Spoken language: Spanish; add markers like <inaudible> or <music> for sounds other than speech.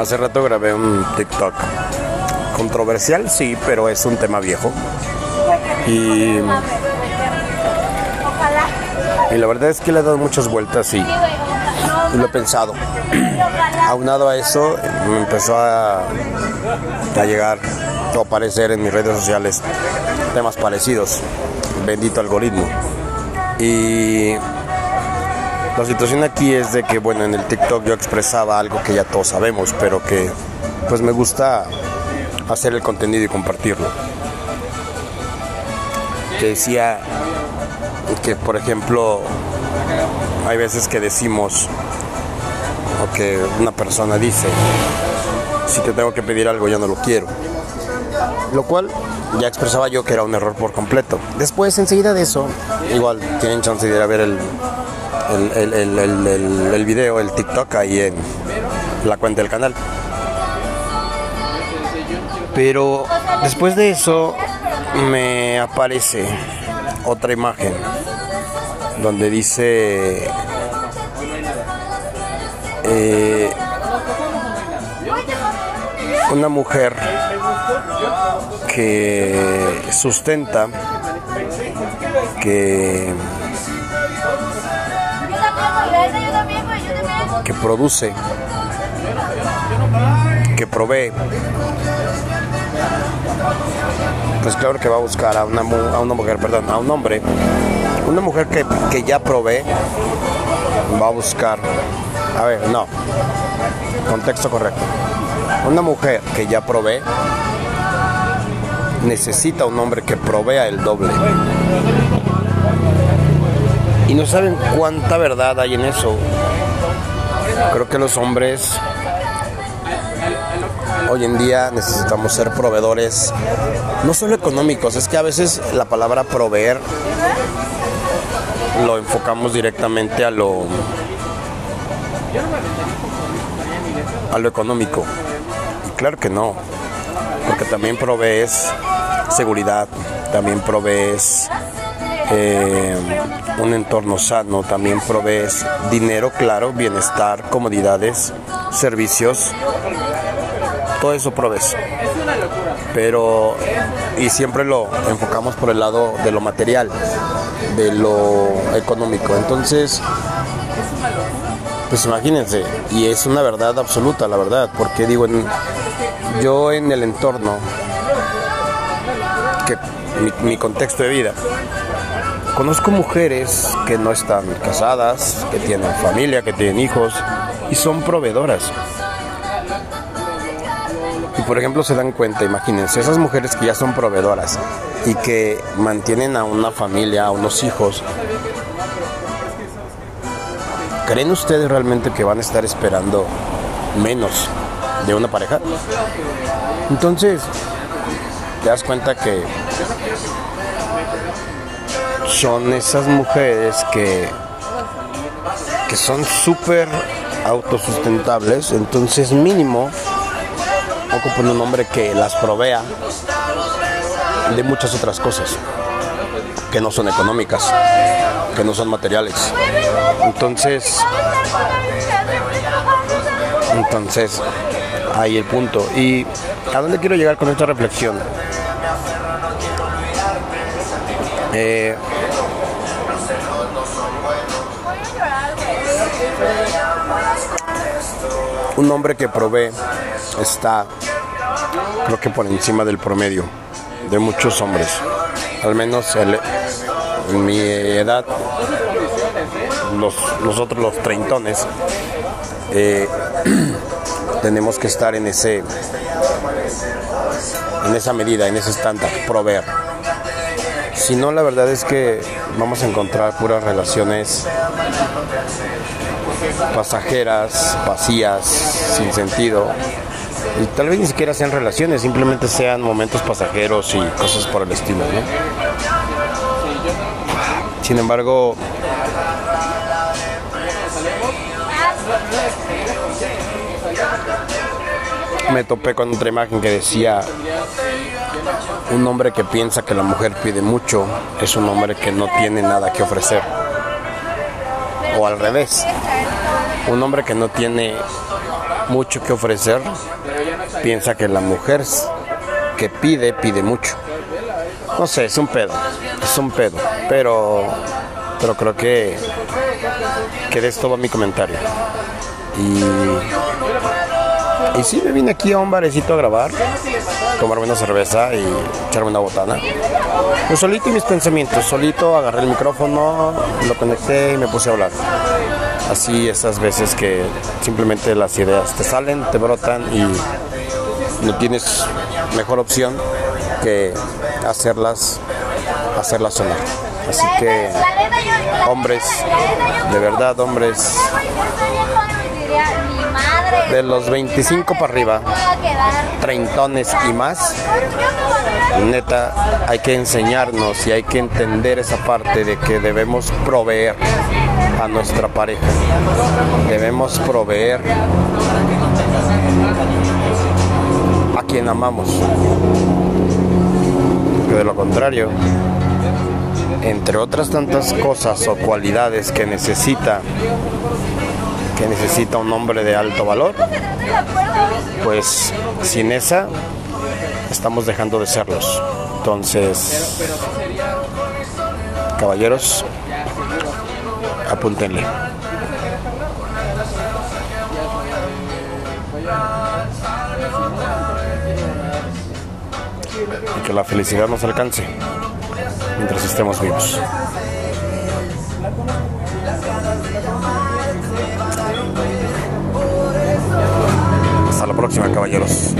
Hace rato grabé un TikTok. Controversial, sí, pero es un tema viejo. Y, y la verdad es que le he dado muchas vueltas y, y lo he pensado. Aunado a eso, me empezó a, a llegar o aparecer en mis redes sociales temas parecidos. Bendito algoritmo. Y la situación aquí es de que, bueno, en el TikTok yo expresaba algo que ya todos sabemos, pero que pues me gusta hacer el contenido y compartirlo. Que decía que, por ejemplo, hay veces que decimos, o que una persona dice, si te tengo que pedir algo, yo no lo quiero. Lo cual ya expresaba yo que era un error por completo. Después, enseguida de eso, igual tienen chance de ir a ver el, el, el, el, el, video, el TikTok ahí en la cuenta del canal. Pero después de eso me aparece otra imagen donde dice eh, una mujer que sustenta que que produce que provee pues claro que va a buscar a una, a una mujer, perdón, a un hombre, una mujer que, que ya provee, va a buscar, a ver, no, contexto correcto, una mujer que ya provee necesita un hombre que provea el doble. Y no saben cuánta verdad hay en eso. Creo que los hombres hoy en día necesitamos ser proveedores, no solo económicos, es que a veces la palabra proveer lo enfocamos directamente a lo a lo económico. Y claro que no, porque también provees seguridad, también provees eh, un entorno sano, también provees dinero, claro, bienestar, comodidades, servicios, todo eso provees. Pero, y siempre lo enfocamos por el lado de lo material, de lo económico. Entonces, pues imagínense, y es una verdad absoluta, la verdad, porque digo, en, yo en el entorno, que mi, mi contexto de vida, conozco mujeres que no están casadas, que tienen familia, que tienen hijos y son proveedoras. Y por ejemplo se dan cuenta, imagínense, esas mujeres que ya son proveedoras y que mantienen a una familia, a unos hijos, ¿creen ustedes realmente que van a estar esperando menos de una pareja? Entonces, te das cuenta que son esas mujeres que, que son súper autosustentables, entonces mínimo ocupan un hombre que las provea de muchas otras cosas que no son económicas, que no son materiales. Entonces, entonces, ahí el punto. ¿Y a dónde quiero llegar con esta reflexión? Eh, un hombre que provee está, creo que por encima del promedio de muchos hombres. Al menos en mi edad, nosotros los treintones, eh, <clears throat> tenemos que estar en ese en esa medida, en ese estándar, proveer. Si no, la verdad es que vamos a encontrar puras relaciones pasajeras, vacías, sin sentido. Y tal vez ni siquiera sean relaciones, simplemente sean momentos pasajeros y cosas por el estilo, ¿no? Sin embargo, me topé con otra imagen que decía un hombre que piensa que la mujer pide mucho es un hombre que no tiene nada que ofrecer. O al revés, un hombre que no tiene mucho que ofrecer, piensa que la mujer que pide, pide mucho. No sé, es un pedo, es un pedo, pero, pero creo que, que de va mi comentario. Y, y sí, me vine aquí a un barecito a grabar, tomarme una cerveza y echarme una botana. Pues solito y mis pensamientos, solito agarré el micrófono, lo conecté y me puse a hablar. Así esas veces que simplemente las ideas te salen, te brotan y no tienes mejor opción que hacerlas, hacerlas sonar. Así que hombres, de verdad hombres, de los 25 para arriba, treintones y más, neta, hay que enseñarnos y hay que entender esa parte de que debemos proveer a nuestra pareja. Debemos proveer a quien amamos. Que de lo contrario, entre otras tantas cosas o cualidades que necesita que necesita un hombre de alto valor, pues sin esa estamos dejando de serlos. Entonces, caballeros, apúntenle. Y que la felicidad nos alcance mientras estemos vivos. Hasta la próxima, caballeros.